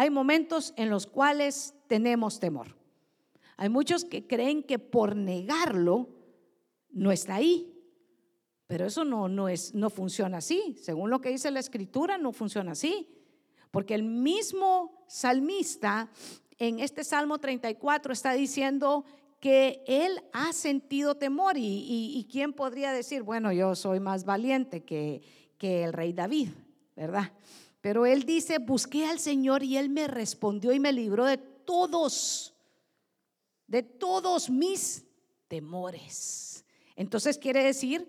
hay momentos en los cuales tenemos temor. Hay muchos que creen que por negarlo no está ahí. Pero eso no, no, es, no funciona así. Según lo que dice la escritura, no funciona así. Porque el mismo salmista en este Salmo 34 está diciendo que él ha sentido temor y, quién podría decir, bueno, yo soy más valiente que, que el rey David, ¿verdad? Pero él dice, busqué al Señor y él me respondió y me libró de todos, de todos mis temores. Entonces quiere decir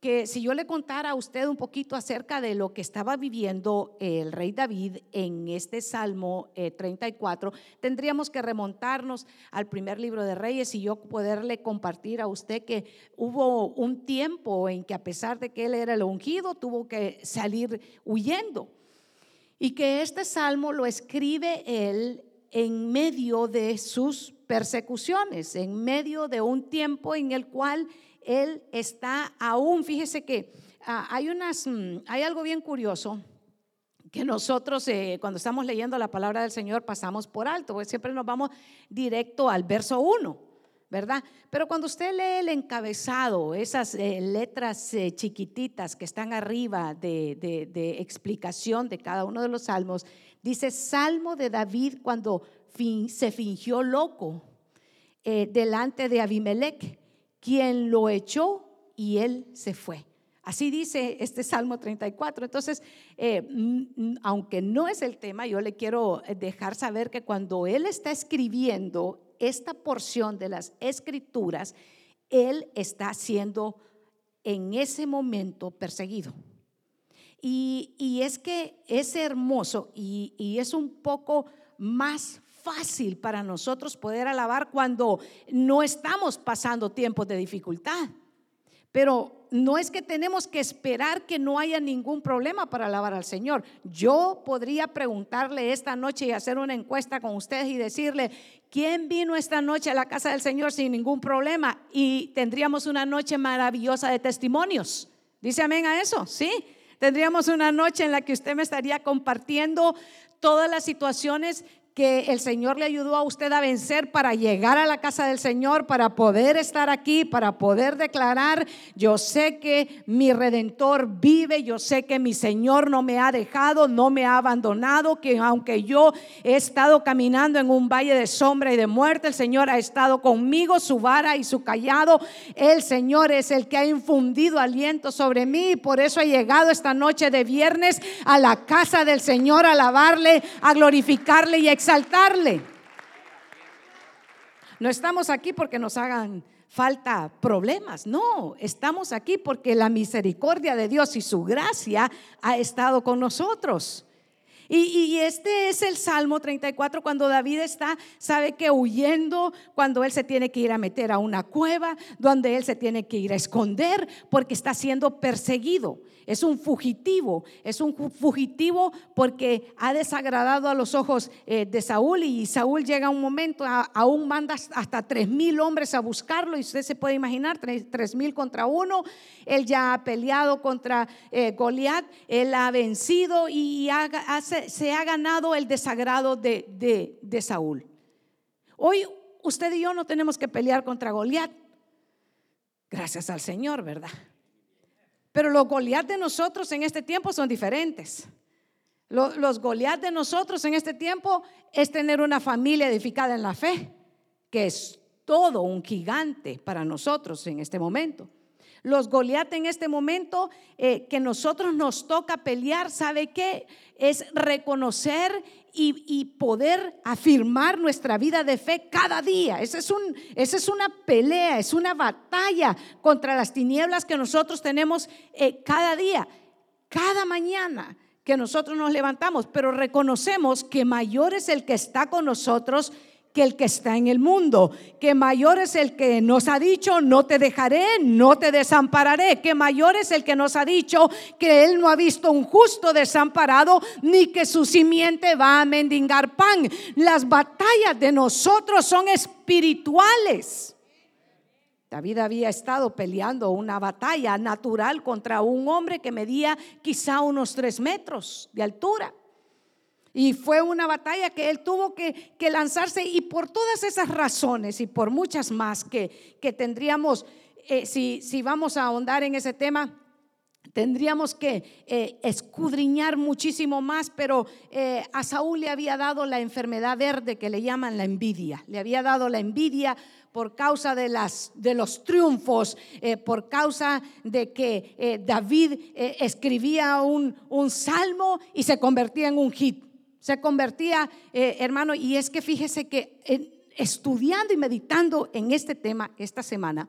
que si yo le contara a usted un poquito acerca de lo que estaba viviendo el rey David en este Salmo 34, eh, tendríamos que remontarnos al primer libro de Reyes y yo poderle compartir a usted que hubo un tiempo en que a pesar de que él era el ungido, tuvo que salir huyendo. Y que este salmo lo escribe él en medio de sus persecuciones, en medio de un tiempo en el cual él está aún, fíjese que ah, hay, unas, mm, hay algo bien curioso que nosotros eh, cuando estamos leyendo la palabra del Señor pasamos por alto, porque siempre nos vamos directo al verso 1. ¿Verdad? Pero cuando usted lee el encabezado, esas eh, letras eh, chiquititas que están arriba de, explicación de cada uno de los salmos, dice Salmo de David cuando se fingió loco delante de Abimelech quien lo echó y él se fue. Así dice este Salmo 34. Entonces, eh, aunque no es el tema, yo le quiero dejar saber que cuando él está escribiendo esta porción de las escrituras, él está siendo en ese momento perseguido. Y, es que es hermoso y, y es un poco más fácil para nosotros poder alabar cuando no estamos pasando tiempos de dificultad. Pero no es que tenemos que esperar que no haya ningún problema para alabar al Señor. Yo podría preguntarle esta noche y hacer una encuesta con ustedes y decirle, ¿quién vino esta noche a la casa del Señor sin ningún problema? Y tendríamos una noche maravillosa de testimonios. ¿Dice amén a eso? Sí. Tendríamos una noche en la que usted me estaría compartiendo todas las situaciones que el Señor le ayudó a usted a vencer para llegar a la casa del Señor, para poder estar aquí, para poder declarar, yo sé que mi redentor vive, yo sé que mi Señor no me ha dejado, no me ha abandonado, que aunque yo he estado caminando en un valle de sombra y de muerte, el Señor ha estado conmigo, su vara y su callado, el Señor es el que ha infundido aliento sobre mí, y por eso he llegado esta noche de viernes a la casa del Señor a alabarle, a glorificarle y a exaltarle. No estamos aquí porque nos hagan falta problemas, no, estamos aquí porque la misericordia de Dios y su gracia ha estado con nosotros. Y, este es el Salmo 34 cuando David está, sabe que huyendo, cuando él se tiene que ir a meter a una cueva, donde él se tiene que ir a esconder porque está siendo perseguido. Es un fugitivo, es un fugitivo porque ha desagradado a los ojos eh, de Saúl y Saúl llega un momento, aún manda hasta tres mil hombres a buscarlo y usted se puede imaginar, tres mil contra uno. Él ya ha peleado contra eh, Goliat, él ha vencido y se ha ganado el desagrado de, de Saúl. Hoy usted y yo no tenemos que pelear contra Goliat. Gracias al Señor, ¿verdad? Pero los Goliat de nosotros en este tiempo son diferentes. Los, los de nosotros en este tiempo es tener una familia edificada en la fe, que es todo un gigante para nosotros en este momento. Los Goliat en este momento eh, que nosotros nos toca pelear, ¿sabe qué? Es reconocer y, poder afirmar nuestra vida de fe cada día. Esa es, una pelea, es una batalla contra las tinieblas que nosotros tenemos eh, cada día, cada mañana que nosotros nos levantamos, pero reconocemos que mayor es el que está con nosotros que el que está en el mundo, que mayor es el que nos ha dicho, no te dejaré, no te desampararé, que mayor es el que nos ha dicho que él no ha visto un justo desamparado, ni que su simiente va a mendigar pan. Las batallas de nosotros son espirituales. David había estado peleando una batalla natural contra un hombre que medía quizá unos tres metros de altura. Y fue una batalla que él tuvo que, lanzarse y por todas esas razones y por muchas más que, que tendríamos, eh, si, si vamos a ahondar en ese tema, Tendríamos que eh, escudriñar muchísimo más, pero eh, a Saúl le había dado la enfermedad verde que le llaman la envidia. Le había dado la envidia por causa de, las, de los triunfos, por causa de que David escribía un, un, salmo y se convertía en un hit. Se convertía, hermano, y es que fíjese que estudiando y meditando en este tema esta semana,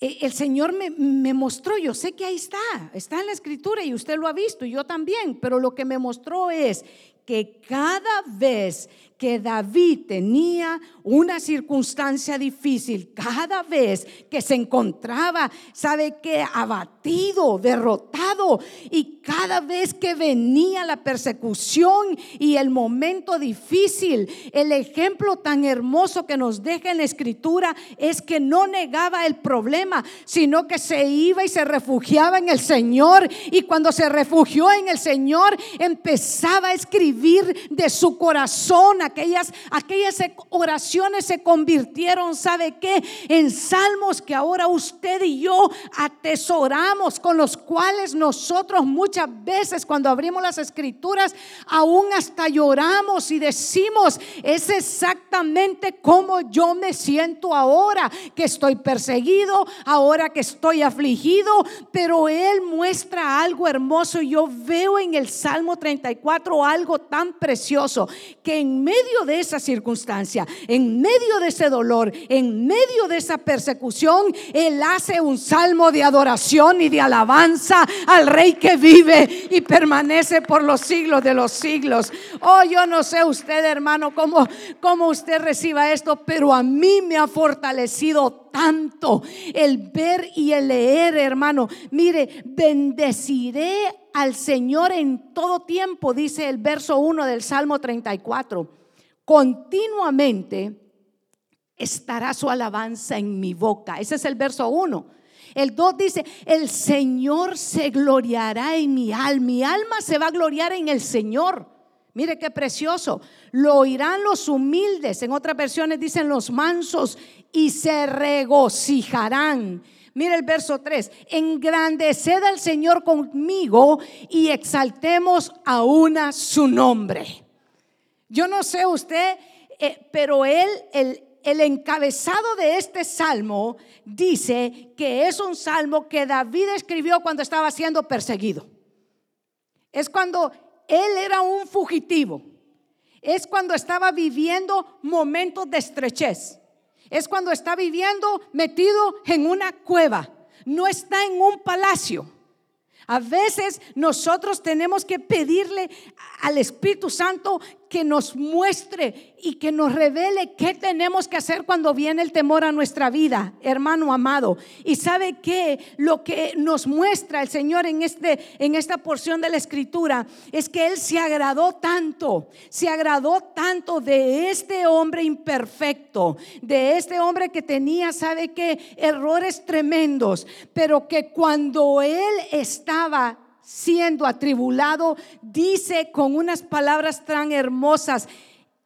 eh, el Señor me, me, mostró, yo sé que ahí está, está en la escritura y usted lo ha visto y yo también, pero lo que me mostró es que cada vez que David tenía una circunstancia difícil, cada vez que se encontraba, sabe que abatido, derrotado, y cada vez que venía la persecución y el momento difícil, el ejemplo tan hermoso que nos deja en la escritura es que no negaba el problema, sino que se iba y se refugiaba en el Señor, y cuando se refugió en el Señor, empezaba a escribir de su corazón aquellas, aquellas oraciones se convirtieron, ¿sabe qué? En salmos que ahora usted y yo atesoramos, con los cuales nosotros muchas veces cuando abrimos las escrituras, aún hasta lloramos y decimos, es exactamente como yo me siento ahora, que estoy perseguido, ahora que estoy afligido, pero Él muestra algo hermoso. Yo veo en el Salmo 34 algo tan precioso que en medio de esa circunstancia, en medio de ese dolor, en medio de esa persecución, Él hace un salmo de adoración y de alabanza al Rey que vive y permanece por los siglos de los siglos. Oh, yo no sé usted, hermano, cómo, cómo usted reciba esto, pero a mí me ha fortalecido tanto el ver y el leer, hermano. Mire, bendeciré al Señor en todo tiempo, dice el verso 1 del Salmo 34 continuamente estará su alabanza en mi boca. Ese es el verso 1. El 2 dice, el Señor se gloriará en mi alma. Mi alma se va a gloriar en el Señor. Mire qué precioso. Lo oirán los humildes. En otras versiones dicen los mansos y se regocijarán. Mire el verso 3. Engrandeced al Señor conmigo y exaltemos a una su nombre. Yo no sé usted, eh, pero él, el, el encabezado de este salmo dice que es un salmo que David escribió cuando estaba siendo perseguido. Es cuando él era un fugitivo. Es cuando estaba viviendo momentos de estrechez. Es cuando está viviendo metido en una cueva. No está en un palacio. A veces nosotros tenemos que pedirle al Espíritu Santo que nos muestre y que nos revele qué tenemos que hacer cuando viene el temor a nuestra vida, hermano amado. Y sabe que lo que nos muestra el Señor en, este, en esta porción de la escritura es que Él se agradó tanto, se agradó tanto de este hombre imperfecto, de este hombre que tenía, sabe que, errores tremendos, pero que cuando Él estaba siendo atribulado, dice con unas palabras tan hermosas,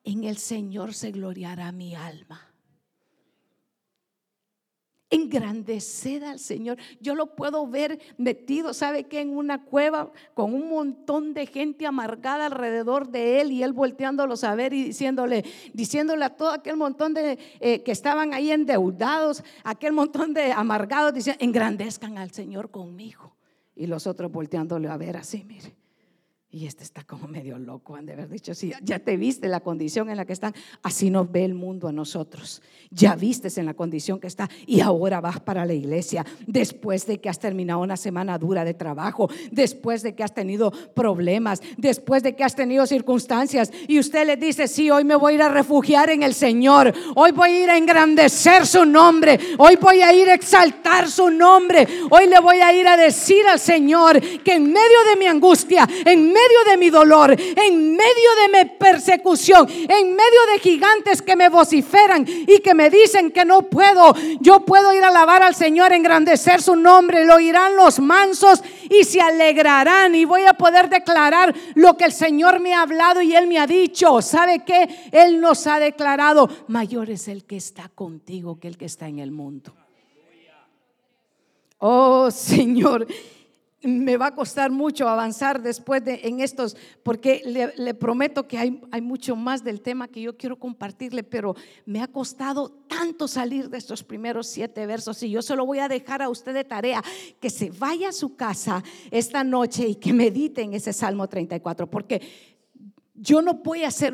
en el Señor se gloriará mi alma. Engrandecer al Señor. Yo lo puedo ver metido, ¿sabe que En una cueva con un montón de gente amargada alrededor de él y él volteándolos a ver y diciéndole, diciéndole a todo aquel montón de eh, que estaban ahí endeudados, aquel montón de amargados, diciendo, engrandezcan al Señor conmigo. Y los otros volteándole a ver así, mire. Y este está como medio loco, han de haber dicho, sí, ya te viste la condición en la que están, así nos ve el mundo a nosotros. Ya vistes en la condición que está y ahora vas para la iglesia después de que has terminado una semana dura de trabajo, después de que has tenido problemas, después de que has tenido circunstancias y usted le dice, sí, hoy me voy a ir a refugiar en el Señor, hoy voy a ir a engrandecer su nombre, hoy voy a ir a exaltar su nombre, hoy le voy a ir a decir al Señor que en medio de mi angustia, en medio medio de mi dolor, en medio de mi persecución, en medio de gigantes que me vociferan y que me dicen que no puedo, yo puedo ir a alabar al Señor, engrandecer su nombre, lo oirán los mansos y se alegrarán y voy a poder declarar lo que el Señor me ha hablado y Él me ha dicho. ¿Sabe qué? Él nos ha declarado, mayor es el que está contigo que el que está en el mundo. Oh Señor, me va a costar mucho avanzar después de en estos, porque le, prometo que hay, hay, mucho más del tema que yo quiero compartirle, pero me ha costado tanto salir de estos primeros siete versos y yo se lo voy a dejar a usted de tarea, que se vaya a su casa esta noche y que medite en ese Salmo 34, porque yo no voy a hacer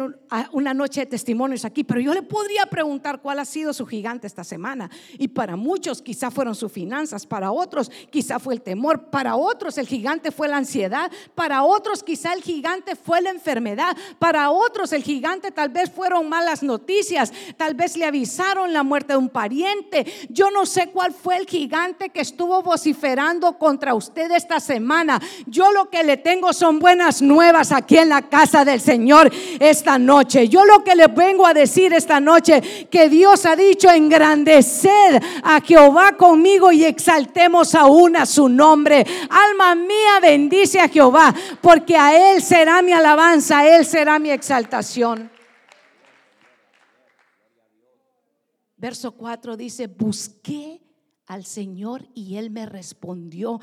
una noche de testimonios aquí, pero yo le podría preguntar cuál ha sido su gigante esta semana. Y para muchos quizá fueron sus finanzas, para otros quizá fue el temor, para otros el gigante fue la ansiedad, para otros quizá el gigante fue la enfermedad, para otros el gigante tal vez fueron malas noticias, tal vez le avisaron la muerte de un pariente. Yo no sé cuál fue el gigante que estuvo vociferando contra usted esta semana. Yo lo que le tengo son buenas nuevas aquí en la casa del Señor. Señor esta noche. Yo lo que le vengo a decir esta noche, que Dios ha dicho, engrandeced a Jehová conmigo y exaltemos aún a su nombre. Alma mía, bendice a Jehová, porque a Él será mi alabanza, a Él será mi exaltación. Verso 4 dice, busqué al Señor y Él me respondió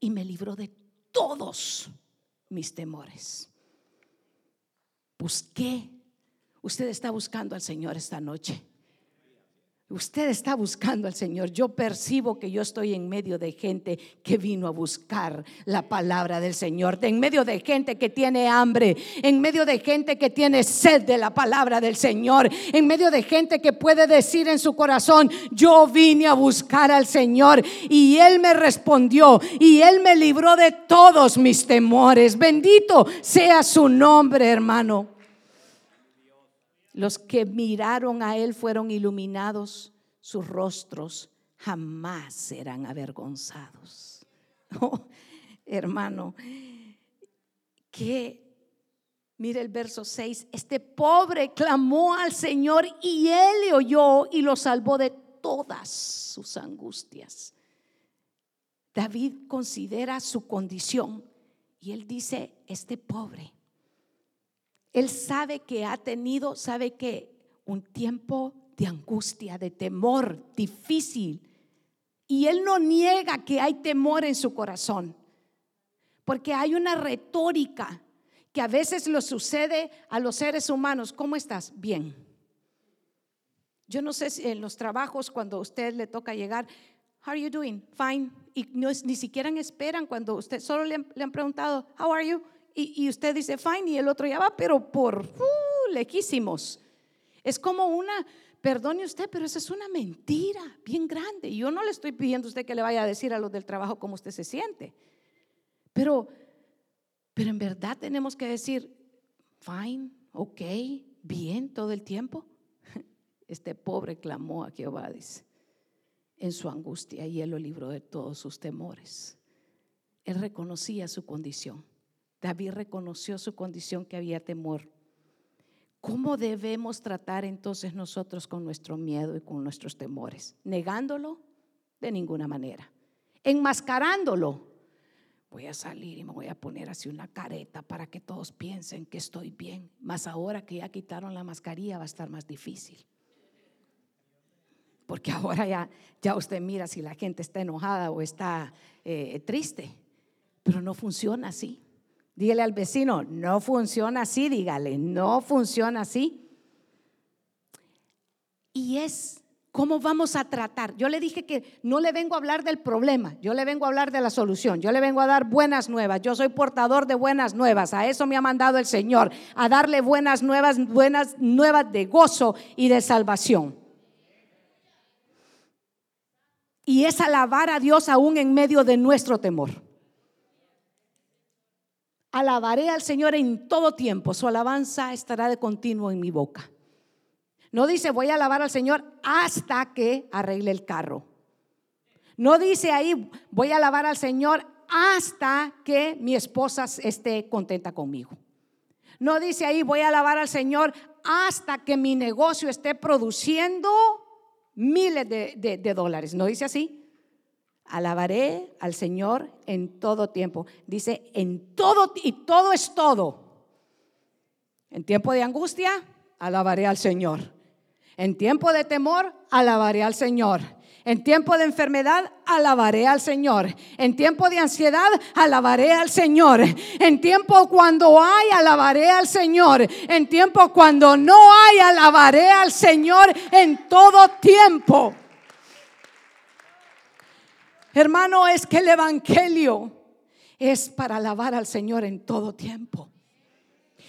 y me libró de todos mis temores. Busqué. Usted está buscando al Señor esta noche. Usted está buscando al Señor. Yo percibo que yo estoy en medio de gente que vino a buscar la palabra del Señor. En medio de gente que tiene hambre. En medio de gente que tiene sed de la palabra del Señor. En medio de gente que puede decir en su corazón, yo vine a buscar al Señor. Y Él me respondió. Y Él me libró de todos mis temores. Bendito sea su nombre, hermano. Los que miraron a Él fueron iluminados, sus rostros jamás serán avergonzados. Oh, hermano, que Mire el verso 6, este pobre clamó al Señor y él le oyó y lo salvó de todas sus angustias. David considera su condición y él dice, este pobre él sabe que ha tenido, sabe que un tiempo de angustia, de temor difícil. Y él no niega que hay temor en su corazón, porque hay una retórica que a veces lo sucede a los seres humanos. ¿Cómo estás? Bien. Yo no sé si en los trabajos cuando a usted le toca llegar, how are you doing? Fine. Y ni siquiera esperan cuando usted solo le han, le han preguntado, how are you? Y, usted dice fine y el otro ya va, pero por uh, lejísimos. Es como una, perdone usted, pero esa es una mentira bien grande. Yo no le estoy pidiendo a usted que le vaya a decir a los del trabajo cómo usted se siente. Pero, pero en verdad tenemos que decir, fine, ok, bien todo el tiempo. Este pobre clamó a Jehová, en su angustia y él lo libró de todos sus temores. Él reconocía su condición. David reconoció su condición que había temor. ¿Cómo debemos tratar entonces nosotros con nuestro miedo y con nuestros temores? ¿Negándolo? De ninguna manera. ¿Enmascarándolo? Voy a salir y me voy a poner así una careta para que todos piensen que estoy bien. Más ahora que ya quitaron la mascarilla va a estar más difícil. Porque ahora ya, ya usted mira si la gente está enojada o está eh, triste. Pero no funciona así. Dígale al vecino, no funciona así, dígale, no funciona así. Y es cómo vamos a tratar. Yo le dije que no le vengo a hablar del problema, yo le vengo a hablar de la solución, yo le vengo a dar buenas nuevas, yo soy portador de buenas nuevas, a eso me ha mandado el Señor, a darle buenas nuevas, buenas nuevas de gozo y de salvación. Y es alabar a Dios aún en medio de nuestro temor. Alabaré al Señor en todo tiempo, su alabanza estará de continuo en mi boca. No dice voy a alabar al Señor hasta que arregle el carro. No dice ahí voy a alabar al Señor hasta que mi esposa esté contenta conmigo. No dice ahí, voy a alabar al Señor hasta que mi negocio esté produciendo miles de, de dólares. ¿No dice así? Alabaré al Señor en todo tiempo. Dice, en todo, y todo es todo. En tiempo de angustia, alabaré al Señor. En tiempo de temor, alabaré al Señor. En tiempo de enfermedad, alabaré al Señor. En tiempo de ansiedad, alabaré al Señor. En tiempo cuando hay, alabaré al Señor. En tiempo cuando no hay, alabaré al Señor en todo tiempo. Hermano, es que el Evangelio es para alabar al Señor en todo tiempo.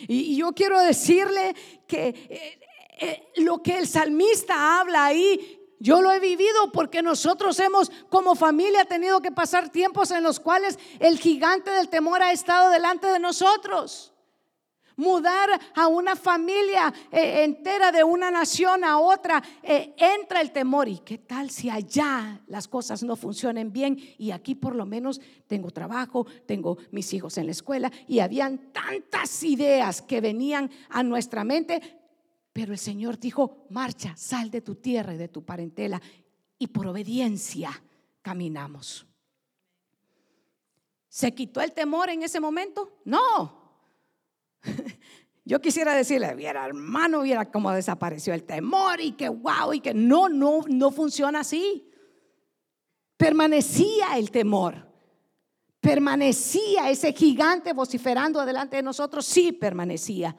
Y, yo quiero decirle que eh, eh, lo que el salmista habla ahí, yo lo he vivido porque nosotros hemos como familia tenido que pasar tiempos en los cuales el gigante del temor ha estado delante de nosotros mudar a una familia eh, entera de una nación a otra, eh, entra el temor. ¿Y qué tal si allá las cosas no funcionen bien y aquí por lo menos tengo trabajo, tengo mis hijos en la escuela y habían tantas ideas que venían a nuestra mente? Pero el Señor dijo, marcha, sal de tu tierra y de tu parentela y por obediencia caminamos. ¿Se quitó el temor en ese momento? No, Yo quisiera decirle, viera hermano, viera cómo desapareció el temor y que wow, y que no, no, no funciona así. Permanecía el temor, permanecía ese gigante vociferando delante de nosotros, sí permanecía.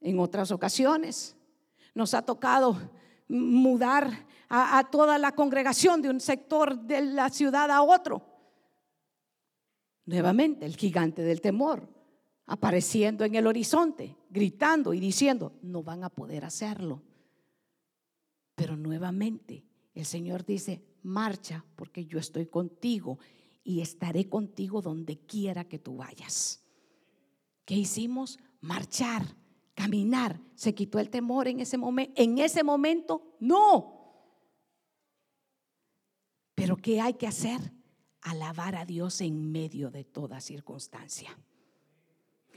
En otras ocasiones nos ha tocado mudar a toda la congregación de un sector de la ciudad a otro. Nuevamente el gigante del temor apareciendo en el horizonte, gritando y diciendo, no van a poder hacerlo. Pero nuevamente el Señor dice, marcha porque yo estoy contigo y estaré contigo donde quiera que tú vayas. ¿Qué hicimos? Marchar, caminar. ¿Se quitó el temor en ese momento? En ese momento, no. Pero ¿qué hay que hacer? Alabar a Dios en medio de toda circunstancia.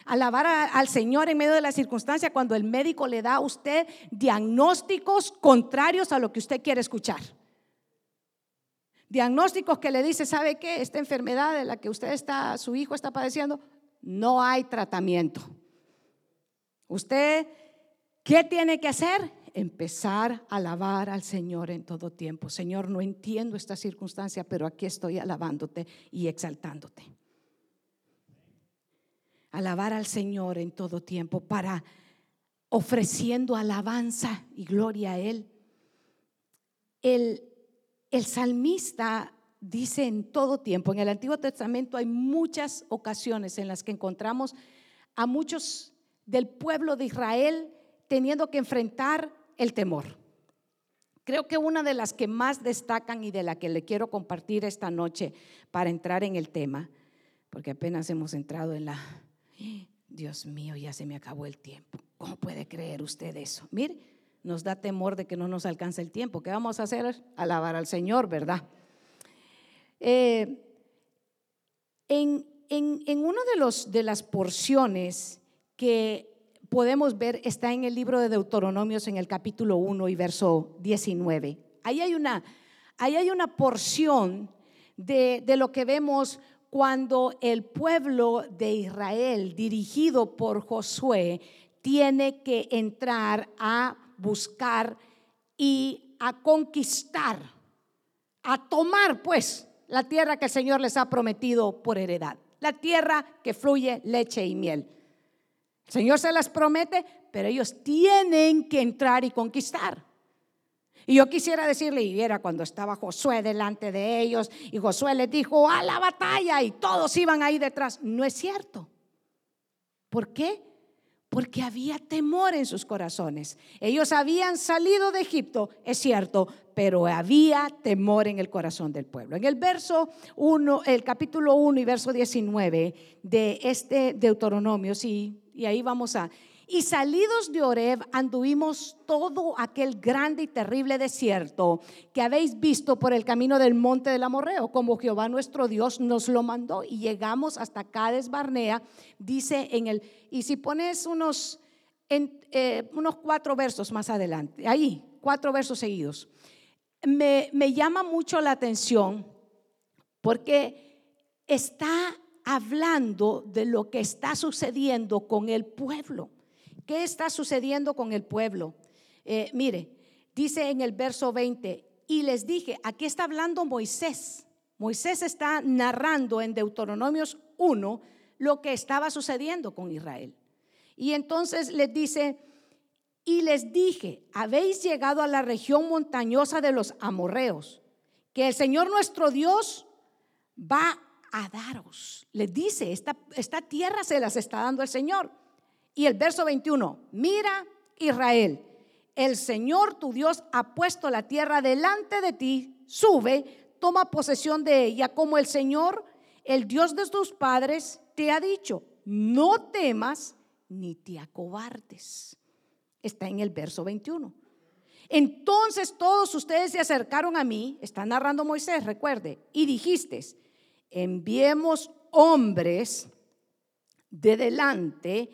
Alabar al Señor en medio de la circunstancia cuando el médico le da a usted diagnósticos contrarios a lo que usted quiere escuchar. Diagnósticos que le dice, ¿sabe qué? Esta enfermedad de la que usted está, su hijo está padeciendo, no hay tratamiento. ¿Usted qué tiene que hacer? Empezar a alabar al Señor en todo tiempo. Señor, no entiendo esta circunstancia, pero aquí estoy alabándote y exaltándote. Alabar al Señor en todo tiempo para ofreciendo alabanza y gloria a Él. El, el salmista dice en todo tiempo, en el Antiguo Testamento hay muchas ocasiones en las que encontramos a muchos del pueblo de Israel teniendo que enfrentar el temor. Creo que una de las que más destacan y de la que le quiero compartir esta noche para entrar en el tema, porque apenas hemos entrado en la... Dios mío, ya se me acabó el tiempo. ¿Cómo puede creer usted eso? Mire, nos da temor de que no nos alcance el tiempo. ¿Qué vamos a hacer? Alabar al Señor, ¿verdad? Eh, en, en, en una de, los, de las porciones que podemos ver está en el libro de Deuteronomios en el capítulo 1 y verso 19. Ahí hay una, hay una porción de, de lo que vemos cuando el pueblo de Israel, dirigido por Josué, tiene que entrar a buscar y a conquistar, a tomar pues la tierra que el Señor les ha prometido por heredad, la tierra que fluye leche y miel. El Señor se las promete, pero ellos tienen que entrar y conquistar. Y yo quisiera decirle, y era cuando estaba Josué delante de ellos, y Josué les dijo, a la batalla, y todos iban ahí detrás. No es cierto. ¿Por qué? Porque había temor en sus corazones. Ellos habían salido de Egipto, es cierto, pero había temor en el corazón del pueblo. En el verso 1, el capítulo 1 y verso 19 de este Deuteronomio, sí, y ahí vamos a... Y salidos de Oreb anduvimos todo aquel grande y terrible desierto que habéis visto por el camino del monte del Amorreo, como Jehová nuestro Dios nos lo mandó. Y llegamos hasta Cades Barnea, dice en el, y si pones unos, eh, unos cuatro versos más adelante, ahí, cuatro versos seguidos, me, me llama mucho la atención porque está hablando de lo que está sucediendo con el pueblo. ¿Qué está sucediendo con el pueblo? Eh, mire, dice en el verso 20, y les dije, aquí está hablando Moisés. Moisés está narrando en Deuteronomios 1 lo que estaba sucediendo con Israel. Y entonces les dice, y les dije, habéis llegado a la región montañosa de los amorreos, que el Señor nuestro Dios va a daros. Les dice, esta, esta tierra se las está dando el Señor. Y el verso 21, mira Israel, el Señor tu Dios ha puesto la tierra delante de ti, sube, toma posesión de ella, como el Señor, el Dios de tus padres, te ha dicho, no temas ni te acobardes. Está en el verso 21. Entonces todos ustedes se acercaron a mí, está narrando Moisés, recuerde, y dijiste, enviemos hombres de delante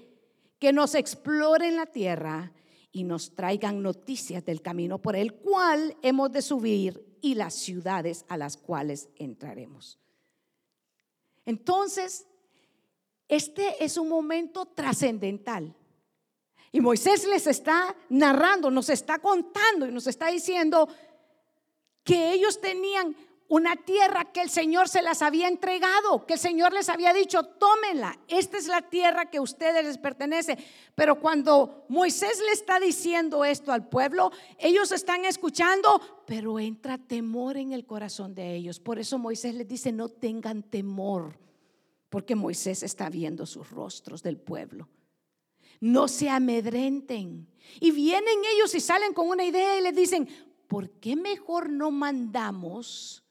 que nos exploren la tierra y nos traigan noticias del camino por el cual hemos de subir y las ciudades a las cuales entraremos. Entonces, este es un momento trascendental. Y Moisés les está narrando, nos está contando y nos está diciendo que ellos tenían una tierra que el Señor se las había entregado, que el Señor les había dicho, tómenla, esta es la tierra que a ustedes les pertenece. Pero cuando Moisés le está diciendo esto al pueblo, ellos están escuchando, pero entra temor en el corazón de ellos. Por eso Moisés les dice, no tengan temor, porque Moisés está viendo sus rostros del pueblo. No se amedrenten. Y vienen ellos y salen con una idea y les dicen, ¿por qué mejor no mandamos?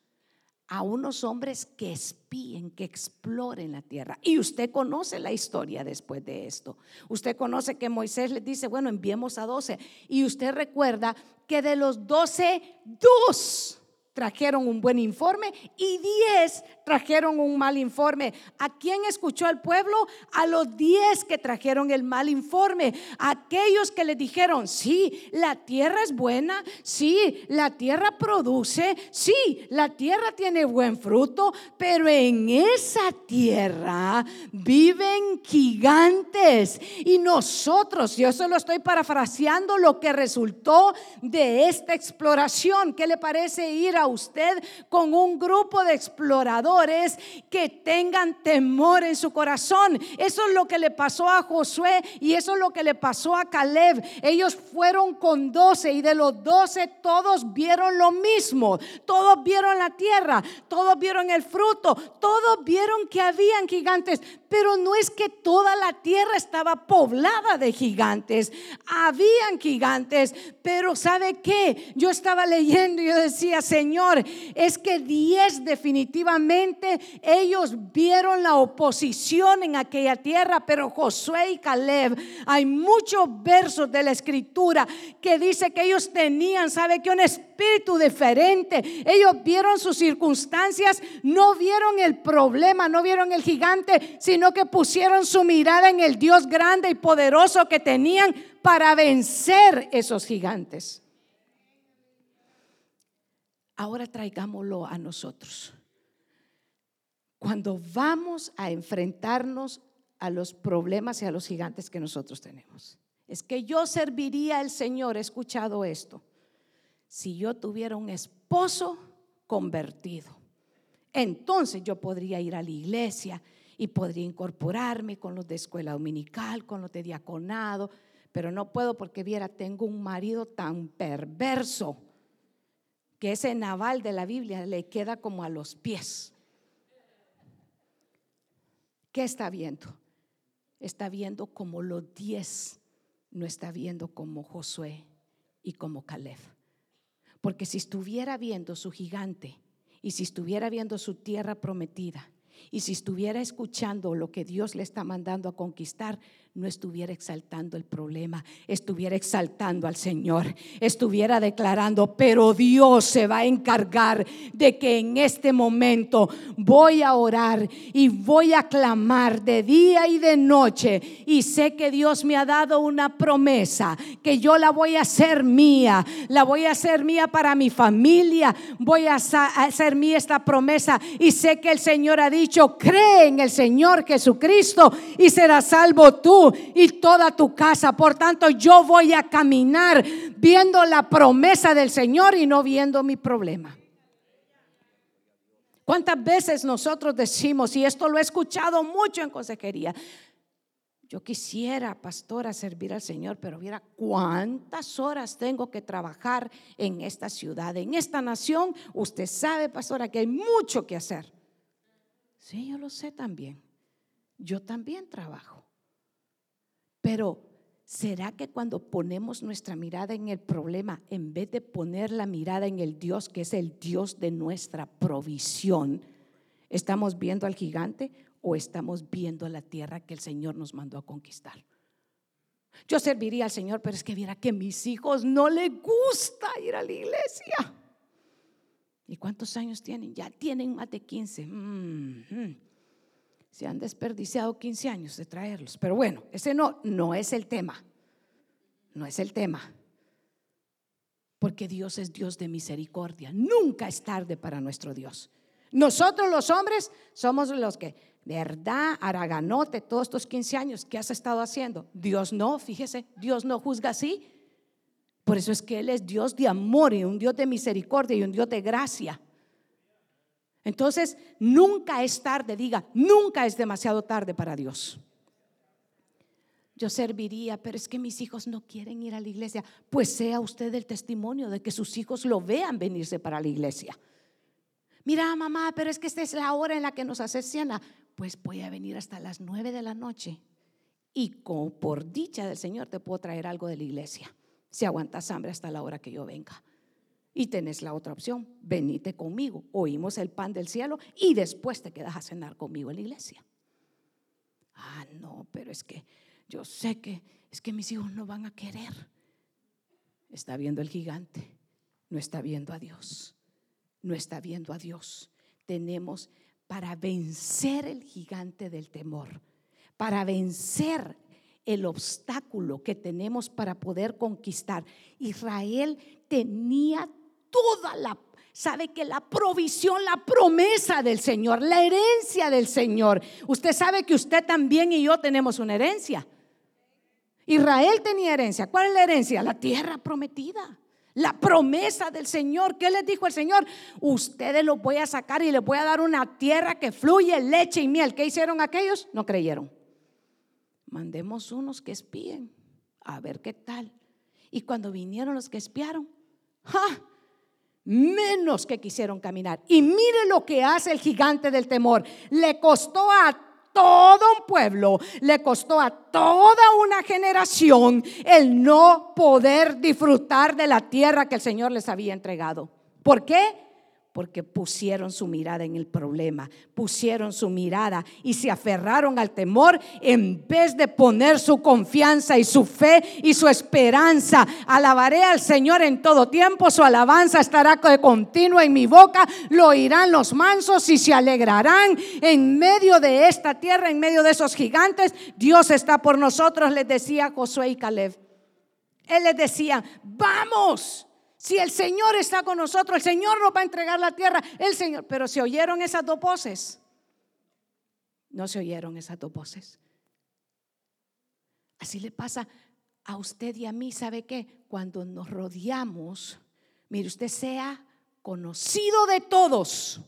A unos hombres que espíen, que exploren la tierra. Y usted conoce la historia después de esto. Usted conoce que Moisés le dice, bueno, enviemos a doce. Y usted recuerda que de los doce, dos trajeron un buen informe y diez trajeron un mal informe. ¿A quién escuchó el pueblo? A los diez que trajeron el mal informe. aquellos que le dijeron, sí, la tierra es buena, sí, la tierra produce, sí, la tierra tiene buen fruto, pero en esa tierra viven gigantes. Y nosotros, yo solo estoy parafraseando lo que resultó de esta exploración. ¿Qué le parece ir a usted con un grupo de exploradores que tengan temor en su corazón. Eso es lo que le pasó a Josué y eso es lo que le pasó a Caleb. Ellos fueron con doce y de los doce todos vieron lo mismo. Todos vieron la tierra, todos vieron el fruto, todos vieron que habían gigantes, pero no es que toda la tierra estaba poblada de gigantes. Habían gigantes, pero ¿sabe qué? Yo estaba leyendo y yo decía, Señor, es que diez definitivamente ellos vieron la oposición en aquella tierra, pero Josué y Caleb, hay muchos versos de la escritura que dice que ellos tenían, ¿sabe qué? Un espíritu diferente. Ellos vieron sus circunstancias, no vieron el problema, no vieron el gigante, sino sino que pusieron su mirada en el Dios grande y poderoso que tenían para vencer esos gigantes. Ahora traigámoslo a nosotros. Cuando vamos a enfrentarnos a los problemas y a los gigantes que nosotros tenemos. Es que yo serviría al Señor, he escuchado esto, si yo tuviera un esposo convertido. Entonces yo podría ir a la iglesia y podría incorporarme con los de escuela dominical, con los de diaconado, pero no puedo porque viera, tengo un marido tan perverso que ese naval de la Biblia le queda como a los pies. ¿Qué está viendo? Está viendo como los diez, no está viendo como Josué y como Caleb. Porque si estuviera viendo su gigante y si estuviera viendo su tierra prometida, Y si estuviera escuchando lo que Dios le está mandando a conquistar, no estuviera exaltando el problema, estuviera exaltando al Señor, estuviera declarando, pero Dios se va a encargar de que en este momento voy a orar y voy a clamar de día y de noche. Y sé que Dios me ha dado una promesa, que yo la voy a hacer mía, la voy a hacer mía para mi familia, voy a hacer mía esta promesa. Y sé que el Señor ha dicho, cree en el Señor Jesucristo y serás salvo tú y toda tu casa. Por tanto, yo voy a caminar viendo la promesa del Señor y no viendo mi problema. ¿Cuántas veces nosotros decimos, y esto lo he escuchado mucho en consejería, yo quisiera, pastora, servir al Señor, pero mira cuántas horas tengo que trabajar en esta ciudad, en esta nación. Usted sabe, pastora, que hay mucho que hacer. Sí, yo lo sé también. Yo también trabajo. Pero ¿será que cuando ponemos nuestra mirada en el problema, en vez de poner la mirada en el Dios, que es el Dios de nuestra provisión, estamos viendo al gigante o estamos viendo la tierra que el Señor nos mandó a conquistar? Yo serviría al Señor, pero es que viera que mis hijos no les gusta ir a la iglesia. ¿Y cuántos años tienen? Ya tienen más de 15. Se han desperdiciado 15 años de traerlos. Pero bueno, ese no, no es el tema. No es el tema. Porque Dios es Dios de misericordia. Nunca es tarde para nuestro Dios. Nosotros los hombres somos los que, verdad, Araganote, todos estos 15 años, ¿qué has estado haciendo? Dios no, fíjese, Dios no juzga así. Por eso es que Él es Dios de amor y un Dios de misericordia y un Dios de gracia. Entonces, nunca es tarde, diga, nunca es demasiado tarde para Dios. Yo serviría, pero es que mis hijos no quieren ir a la iglesia. Pues sea usted el testimonio de que sus hijos lo vean venirse para la iglesia. Mira, mamá, pero es que esta es la hora en la que nos hace cena. Pues voy a venir hasta las nueve de la noche. Y con, por dicha del Señor te puedo traer algo de la iglesia. Si aguantas hambre hasta la hora que yo venga. Y tenés la otra opción, venite conmigo, oímos el pan del cielo y después te quedas a cenar conmigo en la iglesia. Ah, no, pero es que yo sé que es que mis hijos no van a querer. Está viendo el gigante, no está viendo a Dios, no está viendo a Dios. Tenemos para vencer el gigante del temor, para vencer el obstáculo que tenemos para poder conquistar. Israel tenía toda la, sabe que la provisión, la promesa del Señor, la herencia del Señor. Usted sabe que usted también y yo tenemos una herencia. Israel tenía herencia. ¿Cuál es la herencia? La tierra prometida. La promesa del Señor. ¿Qué les dijo el Señor? Ustedes los voy a sacar y les voy a dar una tierra que fluye leche y miel. ¿Qué hicieron aquellos? No creyeron. Mandemos unos que espíen a ver qué tal. Y cuando vinieron los que espiaron, ¡ja! Menos que quisieron caminar. Y mire lo que hace el gigante del temor. Le costó a todo un pueblo, le costó a toda una generación el no poder disfrutar de la tierra que el Señor les había entregado. ¿Por qué? Porque pusieron su mirada en el problema, pusieron su mirada y se aferraron al temor en vez de poner su confianza y su fe y su esperanza. Alabaré al Señor en todo tiempo, su alabanza estará de continuo en mi boca, lo oirán los mansos y se alegrarán en medio de esta tierra, en medio de esos gigantes. Dios está por nosotros, les decía Josué y Caleb. Él les decía, vamos si el Señor está con nosotros, el Señor nos va a entregar la tierra. El Señor, pero se oyeron esas dos voces. No se oyeron esas dos voces. Así le pasa a usted y a mí, ¿sabe qué? Cuando nos rodeamos, mire, usted sea conocido de todos.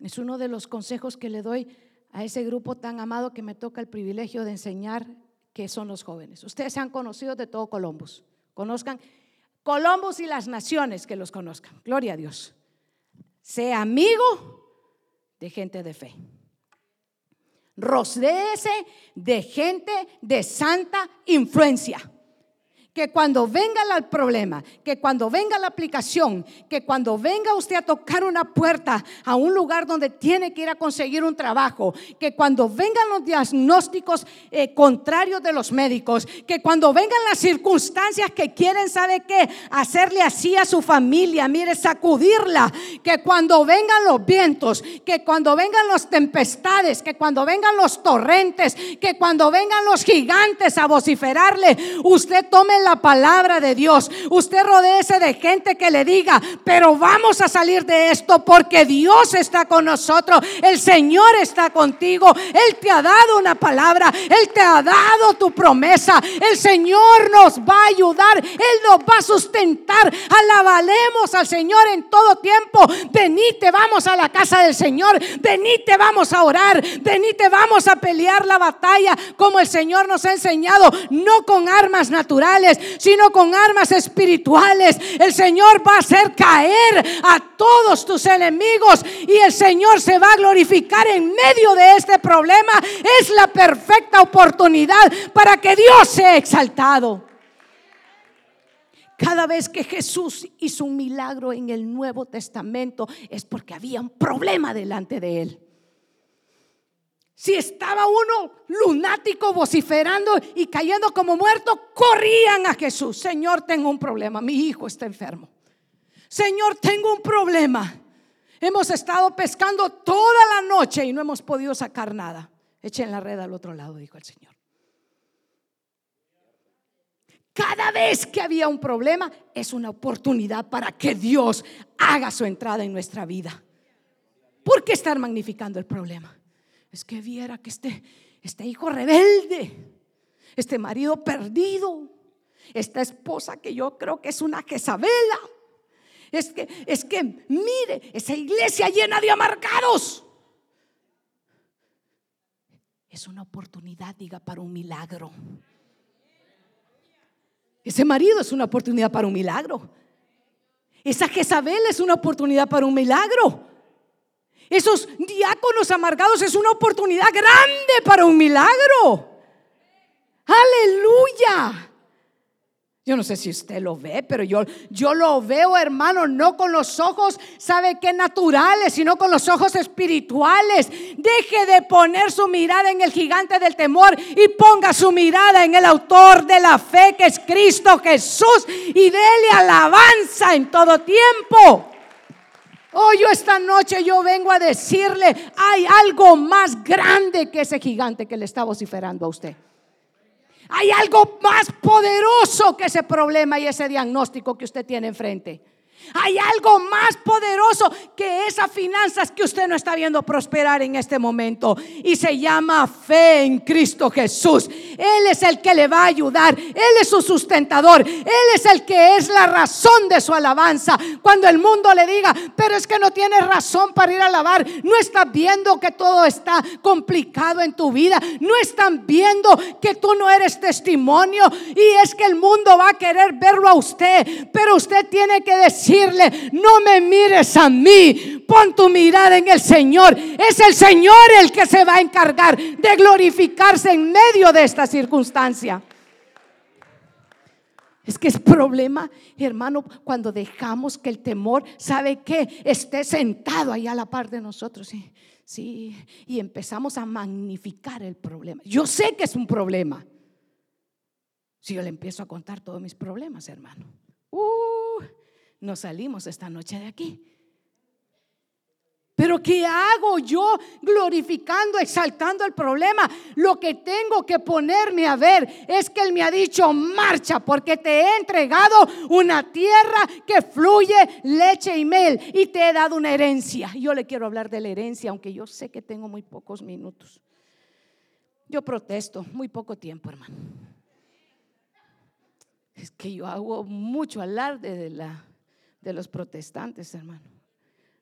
Es uno de los consejos que le doy a ese grupo tan amado que me toca el privilegio de enseñar, que son los jóvenes. Ustedes sean conocidos de todo Columbus. Conozcan Columbus y las naciones que los conozcan. Gloria a Dios. Sea amigo de gente de fe. Rodéese de gente de santa influencia. Que cuando venga el problema, que cuando venga la aplicación, que cuando venga usted a tocar una puerta a un lugar donde tiene que ir a conseguir un trabajo, que cuando vengan los diagnósticos eh, contrarios de los médicos, que cuando vengan las circunstancias que quieren, ¿sabe qué? Hacerle así a su familia, mire, sacudirla, que cuando vengan los vientos, que cuando vengan las tempestades, que cuando vengan los torrentes, que cuando vengan los gigantes a vociferarle, usted tome la palabra de Dios. Usted rodeese de gente que le diga, pero vamos a salir de esto porque Dios está con nosotros. El Señor está contigo. Él te ha dado una palabra. Él te ha dado tu promesa. El Señor nos va a ayudar. Él nos va a sustentar. Alabalemos al Señor en todo tiempo. Venite, vamos a la casa del Señor. Venite, vamos a orar. Venite, vamos a pelear la batalla como el Señor nos ha enseñado. No con armas naturales, sino con armas espirituales. El Señor va a hacer caer a todos tus enemigos y el Señor se va a glorificar en medio de este problema. Es la perfecta oportunidad para que Dios sea exaltado. Cada vez que Jesús hizo un milagro en el Nuevo Testamento es porque había un problema delante de él. Si estaba uno lunático vociferando y cayendo como muerto, corrían a Jesús. Señor, tengo un problema. Mi hijo está enfermo. Señor, tengo un problema. Hemos estado pescando toda la noche y no hemos podido sacar nada. Echen la red al otro lado, dijo el Señor. Cada vez que había un problema es una oportunidad para que Dios haga su entrada en nuestra vida. ¿Por qué estar magnificando el problema? Es que viera que este, este hijo rebelde, este marido perdido, esta esposa que yo creo que es una Jezabela, es que, es que mire, esa iglesia llena de amargados. Es una oportunidad, diga, para un milagro. Ese marido es una oportunidad para un milagro. Esa Jezabel es una oportunidad para un milagro. Esos diáconos amargados es una oportunidad grande para un milagro. Aleluya. Yo no sé si usted lo ve, pero yo, yo lo veo, hermano, no con los ojos, ¿sabe qué? Naturales, sino con los ojos espirituales. Deje de poner su mirada en el gigante del temor y ponga su mirada en el autor de la fe, que es Cristo Jesús, y dele alabanza en todo tiempo. Hoy yo esta noche yo vengo a decirle, hay algo más grande que ese gigante que le está vociferando a usted. Hay algo más poderoso que ese problema y ese diagnóstico que usted tiene enfrente. Hay algo más poderoso que esas finanzas que usted no está viendo prosperar en este momento. Y se llama fe en Cristo Jesús. Él es el que le va a ayudar. Él es su sustentador. Él es el que es la razón de su alabanza. Cuando el mundo le diga, pero es que no tienes razón para ir a alabar. No estás viendo que todo está complicado en tu vida. No están viendo que tú no eres testimonio. Y es que el mundo va a querer verlo a usted. Pero usted tiene que decir no me mires a mí, pon tu mirada en el Señor. Es el Señor el que se va a encargar de glorificarse en medio de esta circunstancia. Es que es problema, hermano, cuando dejamos que el temor, ¿sabe qué? Esté sentado ahí a la par de nosotros. Sí, sí, y empezamos a magnificar el problema. Yo sé que es un problema. Si yo le empiezo a contar todos mis problemas, hermano. Uh, nos salimos esta noche de aquí. Pero ¿qué hago yo glorificando, exaltando el problema? Lo que tengo que ponerme a ver es que Él me ha dicho, marcha, porque te he entregado una tierra que fluye leche y mel y te he dado una herencia. Yo le quiero hablar de la herencia, aunque yo sé que tengo muy pocos minutos. Yo protesto, muy poco tiempo, hermano. Es que yo hago mucho alarde de la de los protestantes, hermano.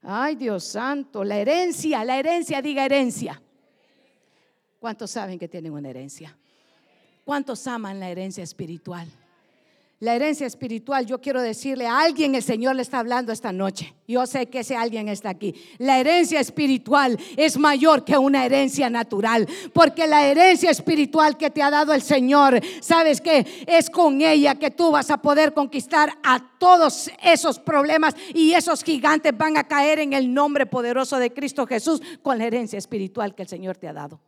Ay, Dios santo, la herencia, la herencia, diga herencia. ¿Cuántos saben que tienen una herencia? ¿Cuántos aman la herencia espiritual? La herencia espiritual, yo quiero decirle a alguien, el Señor le está hablando esta noche. Yo sé que ese alguien está aquí. La herencia espiritual es mayor que una herencia natural, porque la herencia espiritual que te ha dado el Señor, sabes que es con ella que tú vas a poder conquistar a todos esos problemas y esos gigantes van a caer en el nombre poderoso de Cristo Jesús con la herencia espiritual que el Señor te ha dado.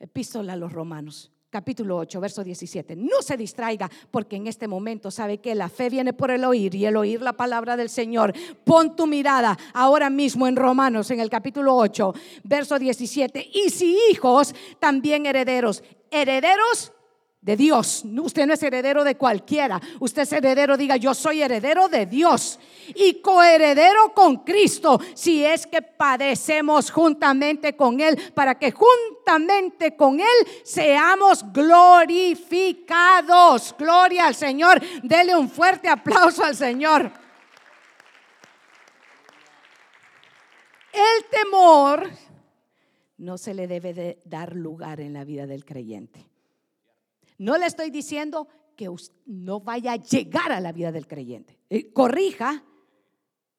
Epístola a los romanos capítulo 8, verso 17. No se distraiga porque en este momento sabe que la fe viene por el oír y el oír la palabra del Señor. Pon tu mirada ahora mismo en Romanos, en el capítulo 8, verso 17. Y si hijos, también herederos. Herederos de Dios. Usted no es heredero de cualquiera. Usted es heredero, diga, yo soy heredero de Dios y coheredero con Cristo, si es que padecemos juntamente con Él, para que juntamente con Él seamos glorificados. Gloria al Señor. Dele un fuerte aplauso al Señor. El temor no se le debe de dar lugar en la vida del creyente. No le estoy diciendo que no vaya a llegar a la vida del creyente. Eh, corrija.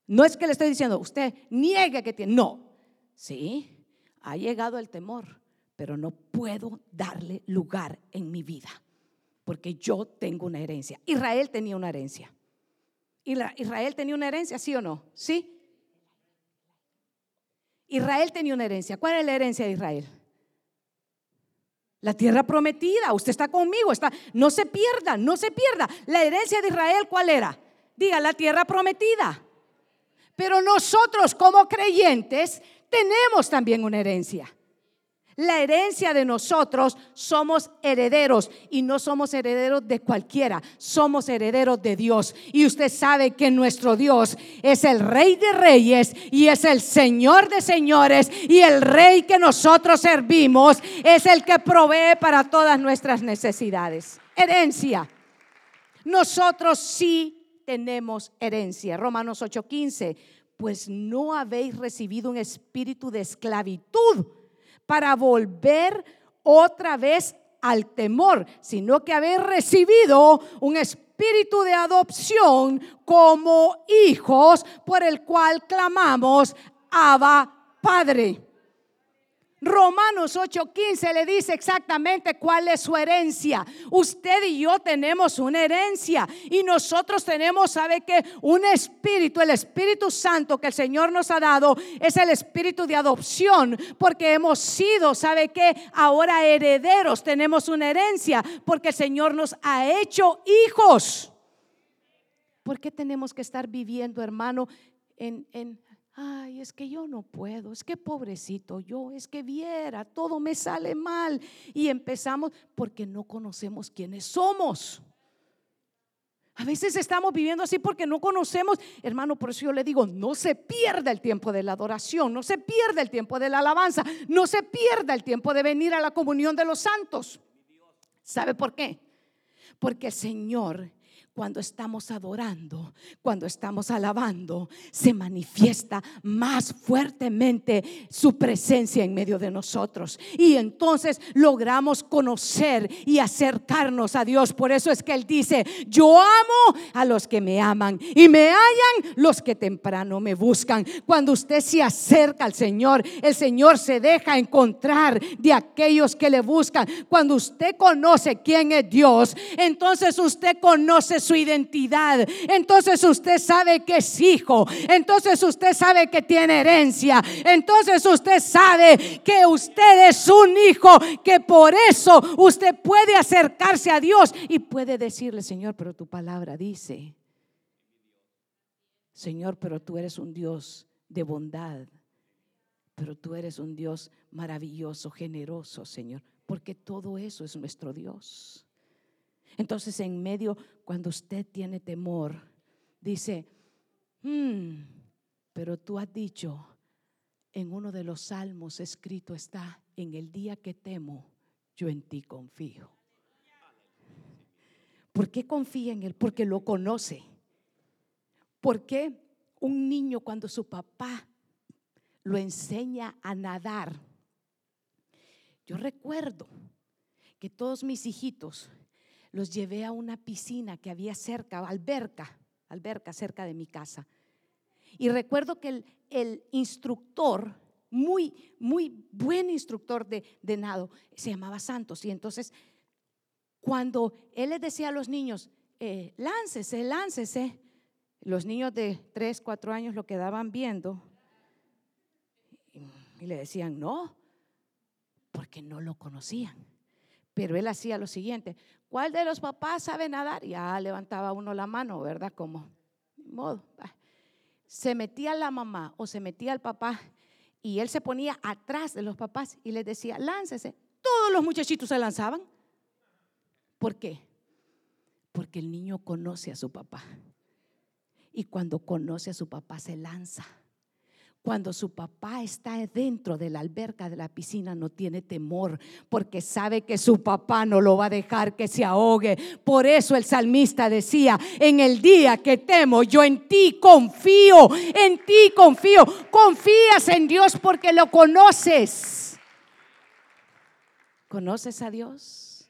No es que le estoy diciendo, usted niegue que tiene. No. Sí, ha llegado el temor, pero no puedo darle lugar en mi vida. Porque yo tengo una herencia. Israel tenía una herencia. Israel tenía una herencia, ¿sí o no? Sí. Israel tenía una herencia. ¿Cuál es la herencia de Israel? La tierra prometida, usted está conmigo, está, no se pierda, no se pierda. La herencia de Israel, ¿cuál era? Diga, la tierra prometida. Pero nosotros como creyentes tenemos también una herencia la herencia de nosotros, somos herederos y no somos herederos de cualquiera, somos herederos de Dios. Y usted sabe que nuestro Dios es el rey de reyes y es el señor de señores y el rey que nosotros servimos es el que provee para todas nuestras necesidades. Herencia. Nosotros sí tenemos herencia. Romanos 8:15, pues no habéis recibido un espíritu de esclavitud para volver otra vez al temor, sino que haber recibido un espíritu de adopción como hijos por el cual clamamos, Abba Padre. Romanos 8:15 le dice exactamente cuál es su herencia. Usted y yo tenemos una herencia y nosotros tenemos, ¿sabe que Un espíritu, el Espíritu Santo que el Señor nos ha dado es el espíritu de adopción porque hemos sido, ¿sabe que Ahora herederos, tenemos una herencia porque el Señor nos ha hecho hijos. ¿Por qué tenemos que estar viviendo, hermano, en, en Ay, es que yo no puedo, es que pobrecito yo, es que viera, todo me sale mal. Y empezamos porque no conocemos quiénes somos. A veces estamos viviendo así porque no conocemos, hermano, por eso yo le digo, no se pierda el tiempo de la adoración, no se pierda el tiempo de la alabanza, no se pierda el tiempo de venir a la comunión de los santos. ¿Sabe por qué? Porque el Señor cuando estamos adorando, cuando estamos alabando, se manifiesta más fuertemente su presencia en medio de nosotros. Y entonces logramos conocer y acercarnos a Dios. Por eso es que Él dice, yo amo a los que me aman y me hallan los que temprano me buscan. Cuando usted se acerca al Señor, el Señor se deja encontrar de aquellos que le buscan. Cuando usted conoce quién es Dios, entonces usted conoce su su identidad. Entonces usted sabe que es hijo. Entonces usted sabe que tiene herencia. Entonces usted sabe que usted es un hijo, que por eso usted puede acercarse a Dios y puede decirle, Señor, pero tu palabra dice, Señor, pero tú eres un Dios de bondad. Pero tú eres un Dios maravilloso, generoso, Señor, porque todo eso es nuestro Dios. Entonces, en medio, cuando usted tiene temor, dice, hmm, pero tú has dicho, en uno de los salmos escrito está, en el día que temo, yo en ti confío. ¿Por qué confía en Él? Porque lo conoce. ¿Por qué un niño cuando su papá lo enseña a nadar? Yo recuerdo que todos mis hijitos los llevé a una piscina que había cerca, alberca, alberca cerca de mi casa. Y recuerdo que el, instructor, muy, muy buen instructor de, nado, se llamaba Santos. Y entonces, cuando él les decía a los niños, eh, láncese, láncese, los niños de 3, 4 años lo quedaban viendo y le decían, no, porque no lo conocían. Pero él hacía lo siguiente, ¿cuál de los papás sabe nadar? Ya levantaba uno la mano, ¿verdad? Como, modo. Se metía la mamá o se metía el papá y él se ponía atrás de los papás y les decía, láncese. Todos los muchachitos se lanzaban. ¿Por qué? Porque el niño conoce a su papá. Y cuando conoce a su papá se lanza. Cuando su papá está dentro de la alberca de la piscina no tiene temor porque sabe que su papá no lo va a dejar que se ahogue. Por eso el salmista decía, en el día que temo, yo en ti confío, en ti confío. Confías en Dios porque lo conoces. ¿Conoces a Dios?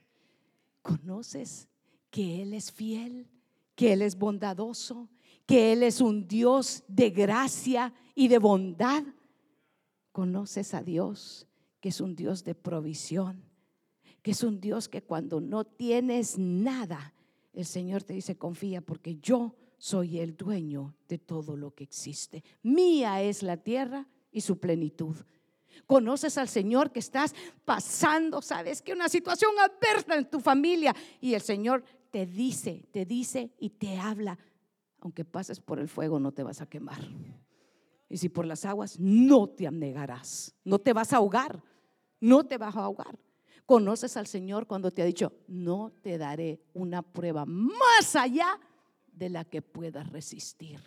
¿Conoces que Él es fiel, que Él es bondadoso, que Él es un Dios de gracia y de bondad. Conoces a Dios, que es un Dios de provisión, que es un Dios que cuando no tienes nada, el Señor te dice, confía porque yo soy el dueño de todo lo que existe. Mía es la tierra y su plenitud. Conoces al Señor que estás pasando, sabes que una situación adversa en tu familia y el Señor te dice, te dice y te habla aunque pases por el fuego no te vas a quemar. Y si por las aguas no te anegarás, no te vas a ahogar, no te vas a ahogar. Conoces al Señor cuando te ha dicho, no te daré una prueba más allá de la que puedas resistir.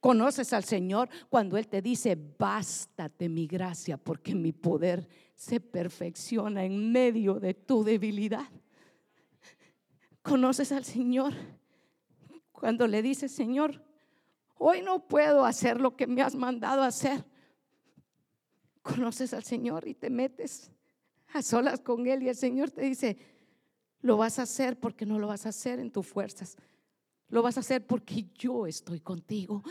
Conoces al Señor cuando Él te dice, bástate mi gracia, porque mi poder se perfecciona en medio de tu debilidad. Conoces al Señor cuando le dice, Señor, hoy no puedo hacer lo que me has mandado hacer. Conoces al Señor y te metes a solas con Él y el Señor te dice, lo vas a hacer porque no lo vas a hacer en tus fuerzas. Lo vas a hacer porque yo estoy contigo.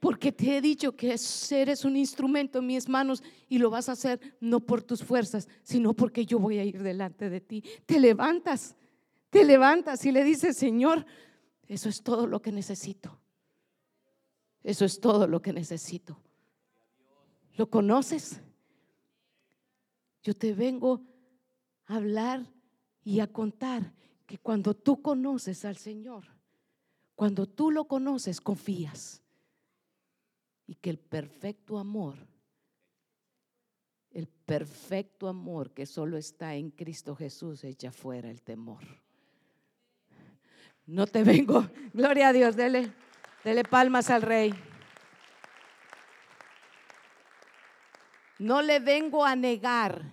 Porque te he dicho que eres un instrumento en mis manos y lo vas a hacer no por tus fuerzas, sino porque yo voy a ir delante de ti. Te levantas, te levantas y le dices, Señor, eso es todo lo que necesito. Eso es todo lo que necesito. ¿Lo conoces? Yo te vengo a hablar y a contar que cuando tú conoces al Señor, cuando tú lo conoces, confías. Y que el perfecto amor, el perfecto amor que solo está en Cristo Jesús, echa fuera el temor. No te vengo. Gloria a Dios, dele, palmas al rey. No le vengo a negar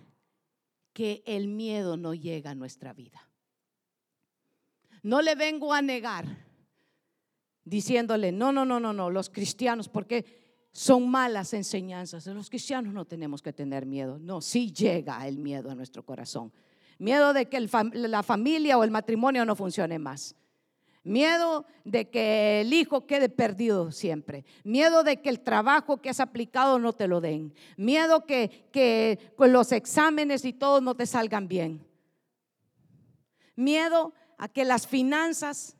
que el miedo no llega a nuestra vida. No le vengo a negar diciéndole, no, no, no, no, no, los cristianos, porque son malas enseñanzas. Los cristianos no tenemos que tener miedo. No, sí llega el miedo a nuestro corazón. Miedo de que la familia o el matrimonio no funcione más. Miedo de que el hijo quede perdido siempre. Miedo de que el trabajo que has aplicado no te lo den. Miedo que, que con los exámenes y todo no te salgan bien. Miedo a que las finanzas,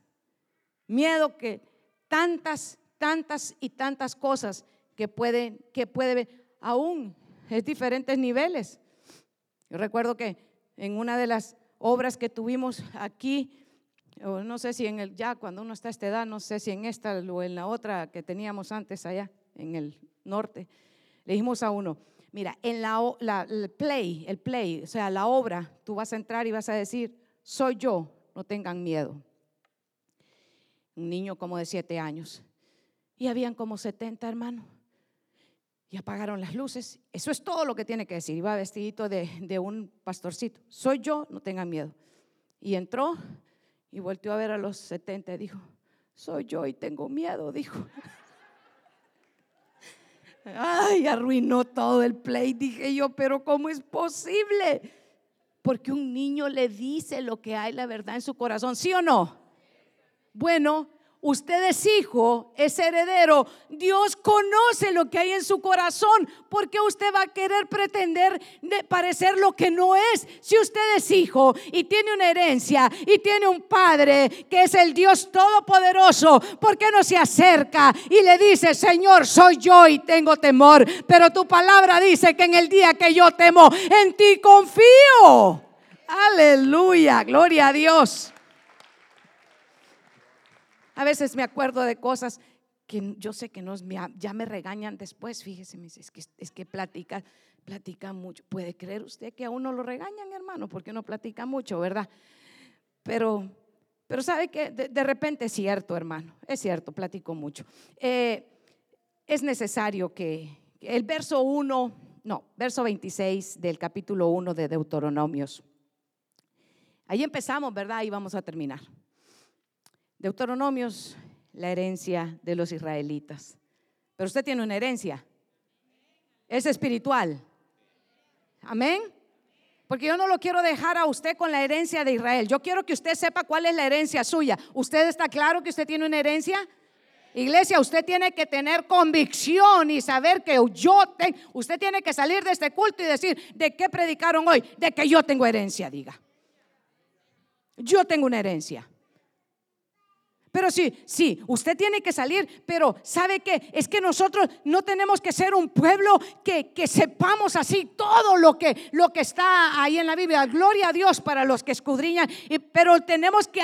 miedo que tantas, tantas y tantas cosas que pueden, que puede, aún es diferentes niveles. Yo recuerdo que en una de las obras que tuvimos aquí, no sé si en el, ya cuando uno está a esta edad, no sé si en esta o en la otra que teníamos antes allá, en el norte, le dijimos a uno, mira, en la, el play, el play, o sea, la obra, tú vas a entrar y vas a decir, soy yo, no tengan miedo. Un niño como de siete años. Y habían como 70 hermanos. Y apagaron las luces. Eso es todo lo que tiene que decir. Iba vestidito de, de un pastorcito. Soy yo, no tengan miedo. Y entró y volteó a ver a los 70 y dijo, soy yo y tengo miedo, dijo. Ay, arruinó todo el play, dije yo, pero ¿cómo es posible? Porque un niño le dice lo que hay la verdad en su corazón, ¿sí o no? Bueno, usted es hijo, es heredero. Dios conoce lo que hay en su corazón. porque usted va a querer pretender de parecer lo que no es? Si usted es hijo y tiene una herencia y tiene un padre que es el Dios todopoderoso, ¿por qué no se acerca y le dice, Señor, soy yo y tengo temor? Pero tu palabra dice que en el día que yo temo, en ti confío. Aleluya, gloria a Dios. A veces me acuerdo de cosas que yo sé que no, ya me regañan después, fíjese, es que, es que platica, platica mucho. ¿Puede creer usted que a uno lo regañan, hermano? Porque uno platica mucho, ¿verdad? Pero, pero sabe que de, repente es cierto, hermano, es cierto, platico mucho. Eh, es necesario que el verso 1, no, verso 26 del capítulo 1 de Deuteronomios. Ahí empezamos, ¿verdad? Y vamos a terminar. Deuteronomios, la herencia de los israelitas. Pero usted tiene una herencia. Es espiritual. Amén. Porque yo no lo quiero dejar a usted con la herencia de Israel. Yo quiero que usted sepa cuál es la herencia suya. ¿Usted está claro que usted tiene una herencia? Iglesia, usted tiene que tener convicción y saber que yo tengo, usted tiene que salir de este culto y decir, ¿de qué predicaron hoy? De que yo tengo herencia, diga. Yo tengo una herencia. Pero sí, sí, usted tiene que salir, pero ¿sabe qué? Es que nosotros no tenemos que ser un pueblo que, que sepamos así todo lo que, lo que está ahí en la Biblia. Gloria a Dios para los que escudriñan, pero tenemos que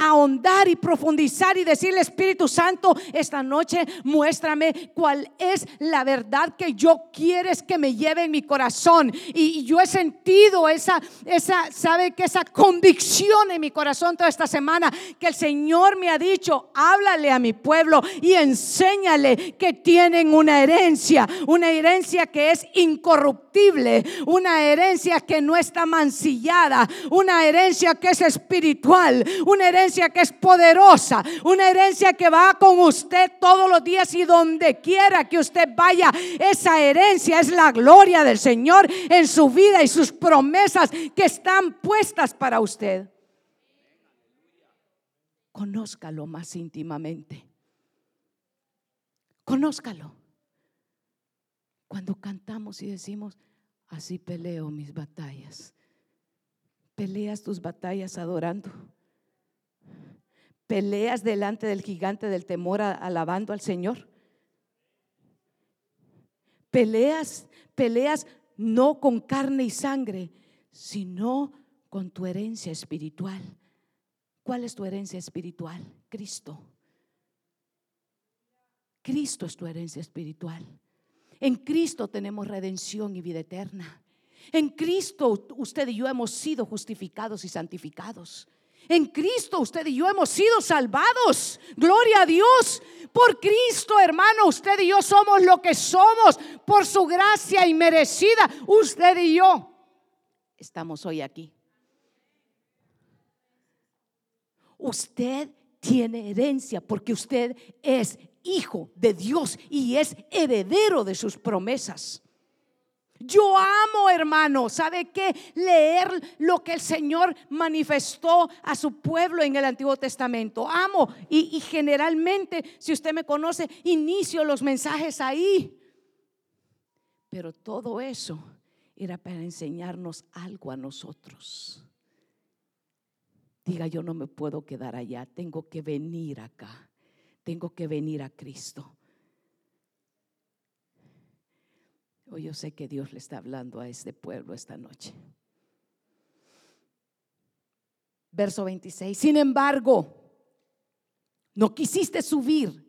ahondar y profundizar y decirle, Espíritu Santo, esta noche muéstrame cuál es la verdad que yo quieres que me lleve en mi corazón. Y, y yo he sentido esa, esa, ¿sabe que Esa convicción en mi corazón toda esta semana que el Señor me ha dicho, háblale a mi pueblo y enséñale que tienen una herencia, una herencia que es incorruptible, una herencia que no está mancillada, una herencia que es espiritual, una herencia que es poderosa, una herencia que va con usted todos los días y donde quiera que usted vaya. Esa herencia es la gloria del Señor en su vida y sus promesas que están puestas para usted conózcalo más íntimamente. Conózcalo. Cuando cantamos y decimos, así peleo mis batallas. Peleas tus batallas adorando. Peleas delante del gigante del temor alabando al Señor. Peleas, peleas no con carne y sangre, sino con tu herencia espiritual ¿Cuál es tu herencia espiritual? Cristo. Cristo es tu herencia espiritual. En Cristo tenemos redención y vida eterna. En Cristo usted y yo hemos sido justificados y santificados. En Cristo usted y yo hemos sido salvados. Gloria a Dios. Por Cristo, hermano, usted y yo somos lo que somos. Por su gracia inmerecida, usted y yo estamos hoy aquí. Usted tiene herencia porque usted es hijo de Dios y es heredero de sus promesas. Yo amo, hermano, ¿sabe qué? Leer lo que el Señor manifestó a su pueblo en el Antiguo Testamento. Amo y, generalmente, si usted me conoce, inicio los mensajes ahí. Pero todo eso era para enseñarnos algo a nosotros diga yo no me puedo quedar allá, tengo que venir acá, tengo que venir a Cristo. Hoy yo sé que Dios le está hablando a este pueblo esta noche. Verso 26, sin embargo, no quisiste subir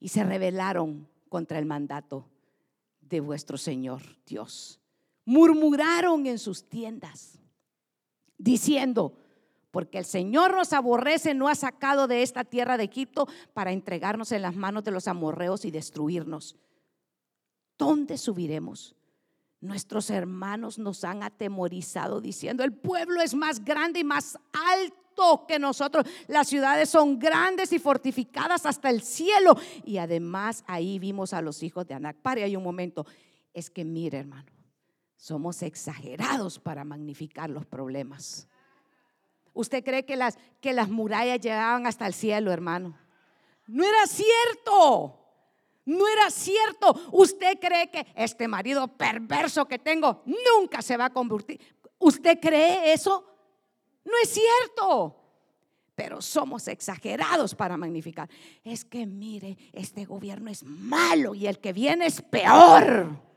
y se rebelaron contra el mandato de vuestro Señor Dios. Murmuraron en sus tiendas diciendo, porque el Señor nos aborrece, no ha sacado de esta tierra de Egipto para entregarnos en las manos de los amorreos y destruirnos. ¿Dónde subiremos? Nuestros hermanos nos han atemorizado diciendo, el pueblo es más grande y más alto que nosotros. Las ciudades son grandes y fortificadas hasta el cielo. Y además ahí vimos a los hijos de Anac. Pare ahí un momento. Es que mire, hermano, Somos exagerados para magnificar los problemas. ¿Usted cree que las, que las murallas llegaban hasta el cielo, hermano? No era cierto. No era cierto. ¿Usted cree que este marido perverso que tengo nunca se va a convertir? ¿Usted cree eso? No es cierto. Pero somos exagerados para magnificar. Es que mire, este gobierno es malo y el que viene es peor.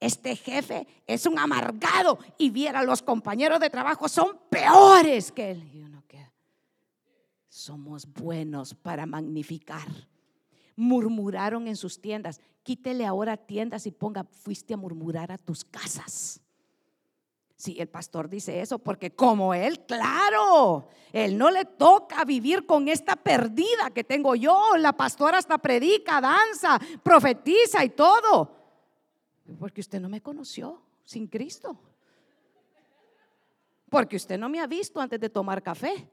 Este jefe es un amargado y viera los compañeros de trabajo son peores que él. somos buenos para magnificar. Murmuraron en sus tiendas. Quítele ahora tiendas y ponga, fuiste a murmurar a tus casas. Sí, el pastor dice eso porque como él, claro, él no le toca vivir con esta perdida que tengo yo. La pastora hasta predica, danza, profetiza y todo. Porque usted no me conoció sin Cristo. Porque usted no me ha visto antes de tomar café.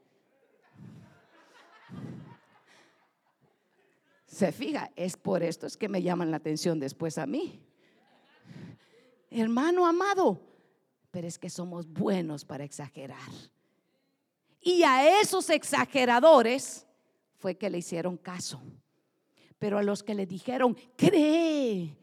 Se fija, es por esto es que me llaman la atención después a mí. Hermano amado, pero es que somos buenos para exagerar. Y a esos exageradores fue que le hicieron caso. Pero a los que le dijeron, cree,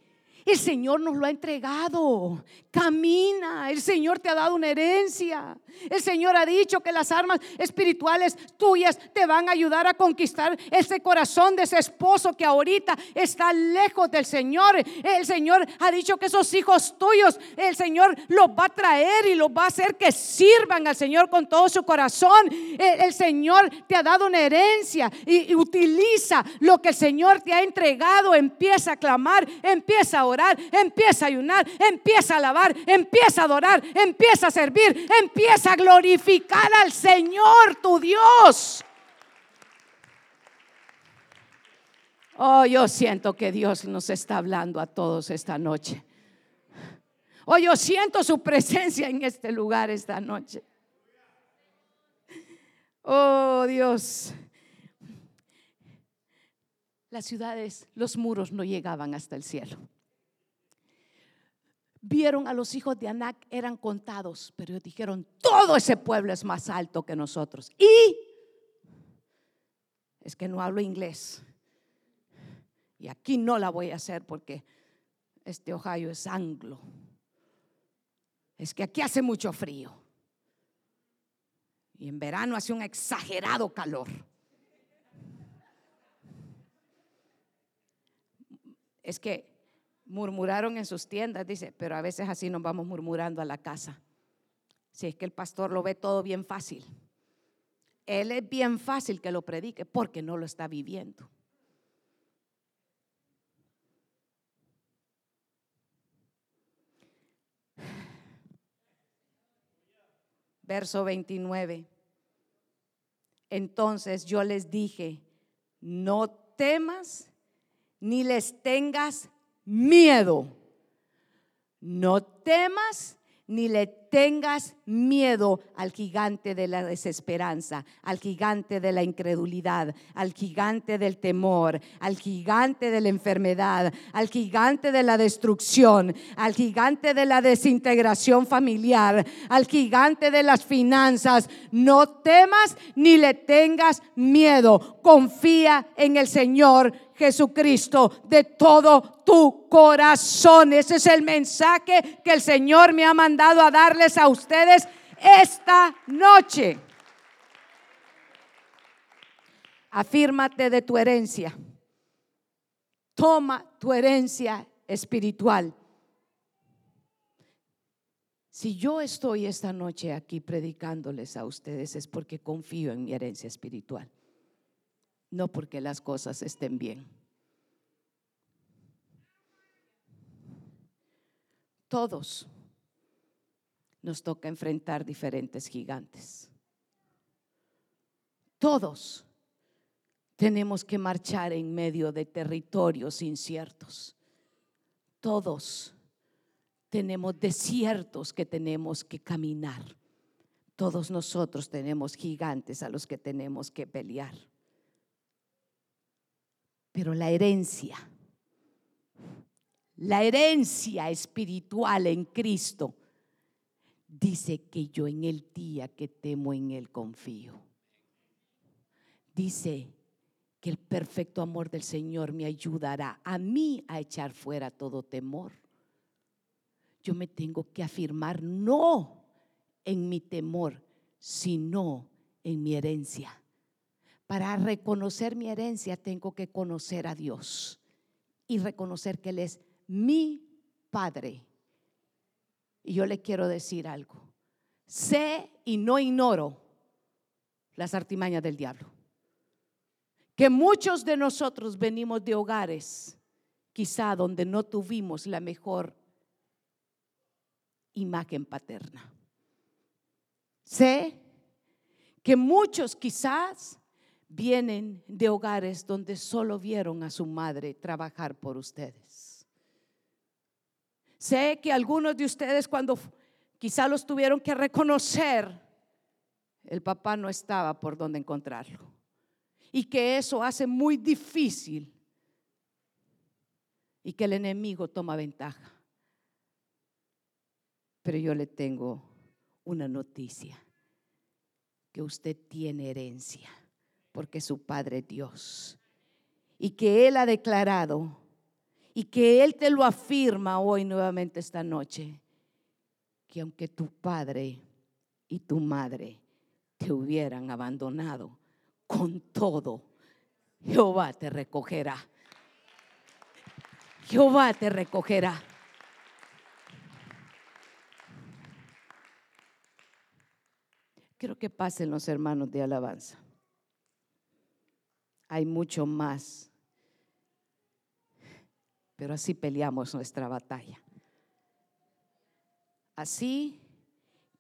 el Señor nos lo ha entregado. Camina. El Señor te ha dado una herencia. El Señor ha dicho que las armas espirituales tuyas te van a ayudar a conquistar ese corazón de ese esposo que ahorita está lejos del Señor. El Señor ha dicho que esos hijos tuyos, el Señor los va a traer y los va a hacer que sirvan al Señor con todo su corazón. El, Señor te ha dado una herencia y, y utiliza lo que el Señor te ha entregado. Empieza a clamar, empieza a orar empieza a ayunar, empieza a alabar, empieza a adorar, empieza a servir, empieza a glorificar al Señor tu Dios. Oh, yo siento que Dios nos está hablando a todos esta noche. Oh, yo siento su presencia en este lugar esta noche. Oh, Dios. Las ciudades, los muros no llegaban hasta el cielo vieron a los hijos de Anac, eran contados, pero ellos dijeron, todo ese pueblo es más alto que nosotros. Y es que no hablo inglés. Y aquí no la voy a hacer porque este Ohio es anglo. Es que aquí hace mucho frío. Y en verano hace un exagerado calor. Es que murmuraron en sus tiendas, dice, pero a veces así nos vamos murmurando a la casa. Si es que el pastor lo ve todo bien fácil. Él es bien fácil que lo predique porque no lo está viviendo. Verso 29. Entonces yo les dije, no temas ni les tengas miedo. No temas ni le tengas miedo al gigante de la desesperanza, al gigante de la incredulidad, al gigante del temor, al gigante de la enfermedad, al gigante de la destrucción, al gigante de la desintegración familiar, al gigante de las finanzas. No temas ni le tengas miedo. Confía en el Señor Jesucristo de todo tu corazón. Ese es el mensaje que el Señor me ha mandado a a ustedes esta noche. Afírmate de tu herencia. Toma tu herencia espiritual. Si yo estoy esta noche aquí predicándoles a ustedes es porque confío en mi herencia espiritual no porque las cosas estén bien. Todos nos toca enfrentar diferentes gigantes. Todos tenemos que marchar en medio de territorios inciertos. Todos tenemos desiertos que tenemos que caminar. Todos nosotros tenemos gigantes a los que tenemos que pelear. Pero la herencia, la herencia espiritual en Cristo, dice que yo en el día que temo en Él confío. Dice que el perfecto amor del Señor me ayudará a mí a echar fuera todo temor. Yo me tengo que afirmar no en mi temor, sino en mi herencia. Para reconocer mi herencia tengo que conocer a Dios y reconocer que Él es mi Padre. Y yo le quiero decir algo. Sé y no ignoro las artimañas del diablo. Que muchos de nosotros venimos de hogares, quizá donde no tuvimos la mejor imagen paterna. Sé que muchos quizás vienen de hogares donde solo vieron a su madre trabajar por ustedes. Sé que algunos de ustedes cuando quizá los tuvieron que reconocer, el papá no estaba por donde encontrarlo. Y que eso hace muy difícil y que el enemigo toma ventaja. Pero yo le tengo una noticia, que usted tiene herencia porque su Padre Dios. Y que Él ha declarado y que Él te lo afirma hoy nuevamente esta noche, que aunque tu padre y tu madre te hubieran abandonado, con todo, Jehová te recogerá. Jehová te recogerá. Quiero que pasen los hermanos de alabanza hay mucho más. Pero así peleamos nuestra batalla. Así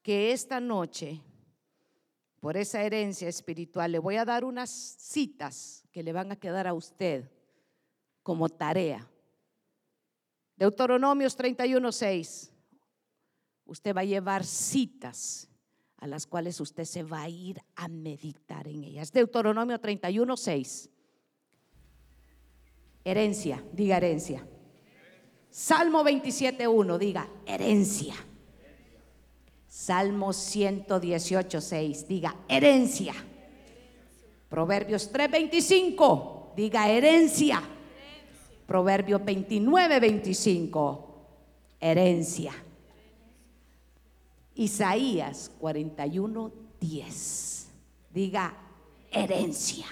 que esta noche, por esa herencia espiritual, le voy a dar unas citas que le van a quedar a usted como tarea. Deuteronomios 31:6. Usted va a llevar citas a las cuales usted se va a ir a meditar en ellas. Deuteronomio 31, 6. Herencia, diga herencia. Salmo 27, 1, diga herencia. Salmo 118, 6, diga herencia. Proverbios 3, 25, diga herencia. Proverbios 29, 25, herencia. Isaías 41, 10. Diga herencia.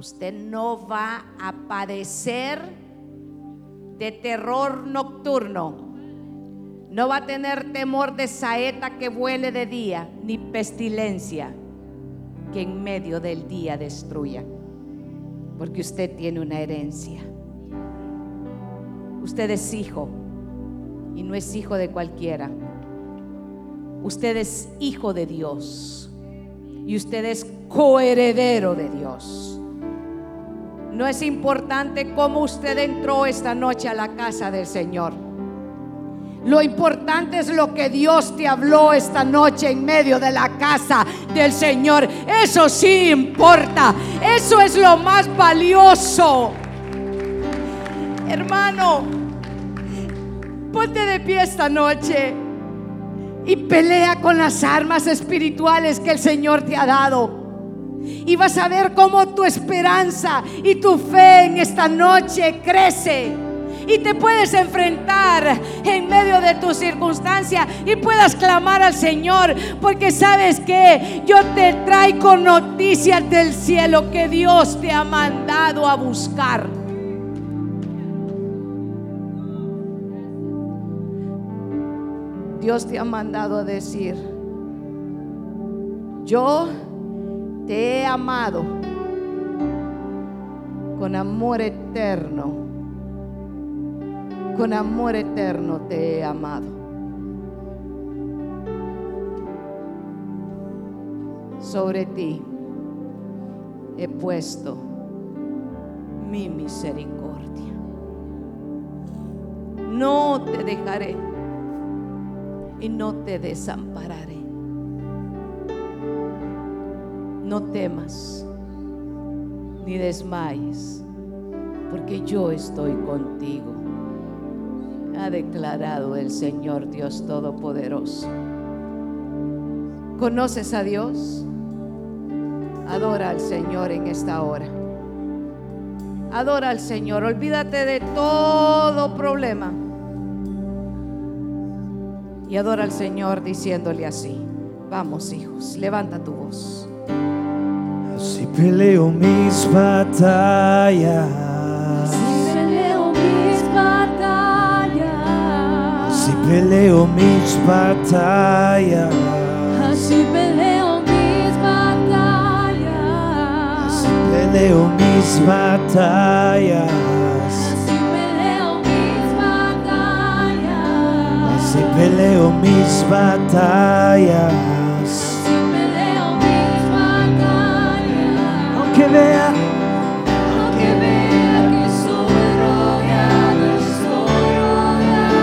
Usted no va a padecer de terror nocturno. No va a tener temor de saeta que vuele de día, ni pestilencia que en medio del día destruya. Porque usted tiene una herencia. Usted es hijo y no es hijo de cualquiera. Usted es hijo de Dios y usted es coheredero de Dios. No es importante cómo usted entró esta noche a la casa del Señor. Lo importante es lo que Dios te habló esta noche en medio de la casa del Señor. Eso sí importa. Eso es lo más valioso. Hermano, Ponte de pie esta noche y pelea con las armas espirituales que el Señor te ha dado. Y vas a ver cómo tu esperanza y tu fe en esta noche crece. Y te puedes enfrentar en medio de tu circunstancia y puedas clamar al Señor. Porque sabes que yo te traigo noticias del cielo que Dios te ha mandado a buscar. Dios te ha mandado a decir, yo te he amado con amor eterno, con amor eterno te he amado. Sobre ti he puesto mi misericordia. No te dejaré y no te desampararé. No temas ni desmayes, porque yo estoy contigo. Ha declarado el Señor Dios Todopoderoso. ¿Conoces a Dios? Adora al Señor en esta hora. Adora al Señor. Olvídate de todo problema. Y adora al Señor diciéndole así. Vamos hijos, levanta tu voz. Así peleo mis batallas. Así peleo mis batallas. Así peleo mis batallas. Así peleo mis batallas. Así peleo mis batallas. Así peleo mis batallas. Así peleo mis batallas. give.